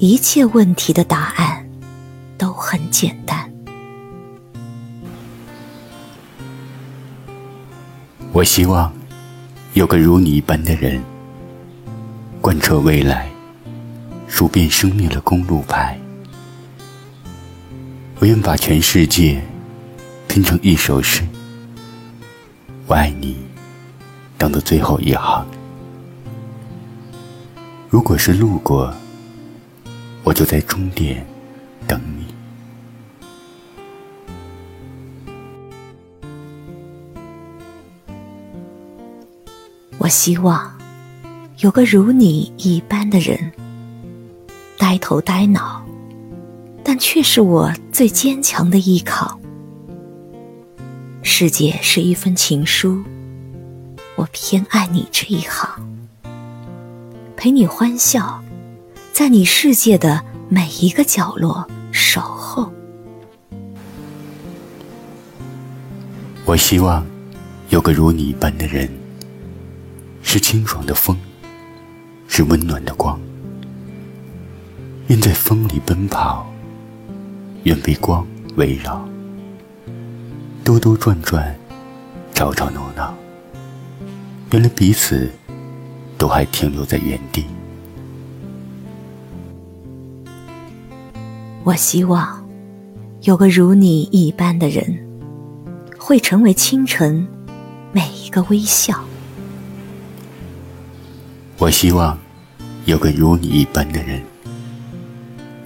一切问题的答案都很简单。我希望有个如你一般的人，贯彻未来，数遍生命的公路牌。我愿把全世界拼成一首诗。我爱你，等到最后一行。如果是路过，我就在终点等你。我希望有个如你一般的人，呆头呆脑，但却是我最坚强的依靠。世界是一封情书，我偏爱你这一行，陪你欢笑，在你世界的每一个角落守候。我希望有个如你一般的人，是清爽的风，是温暖的光，愿在风里奔跑，愿被光围绕。兜兜转转，吵吵闹闹，原来彼此都还停留在原地。我希望有个如你一般的人，会成为清晨每一个微笑。我希望有个如你一般的人，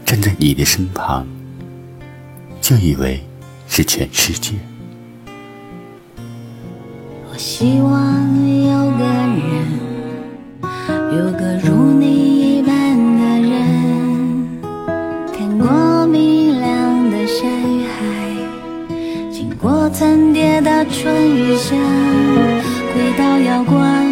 站在你的身旁，就以为是全世界。我希望有个人，有个如过明亮的山与海，经过层叠的春与夏，轨道遥观。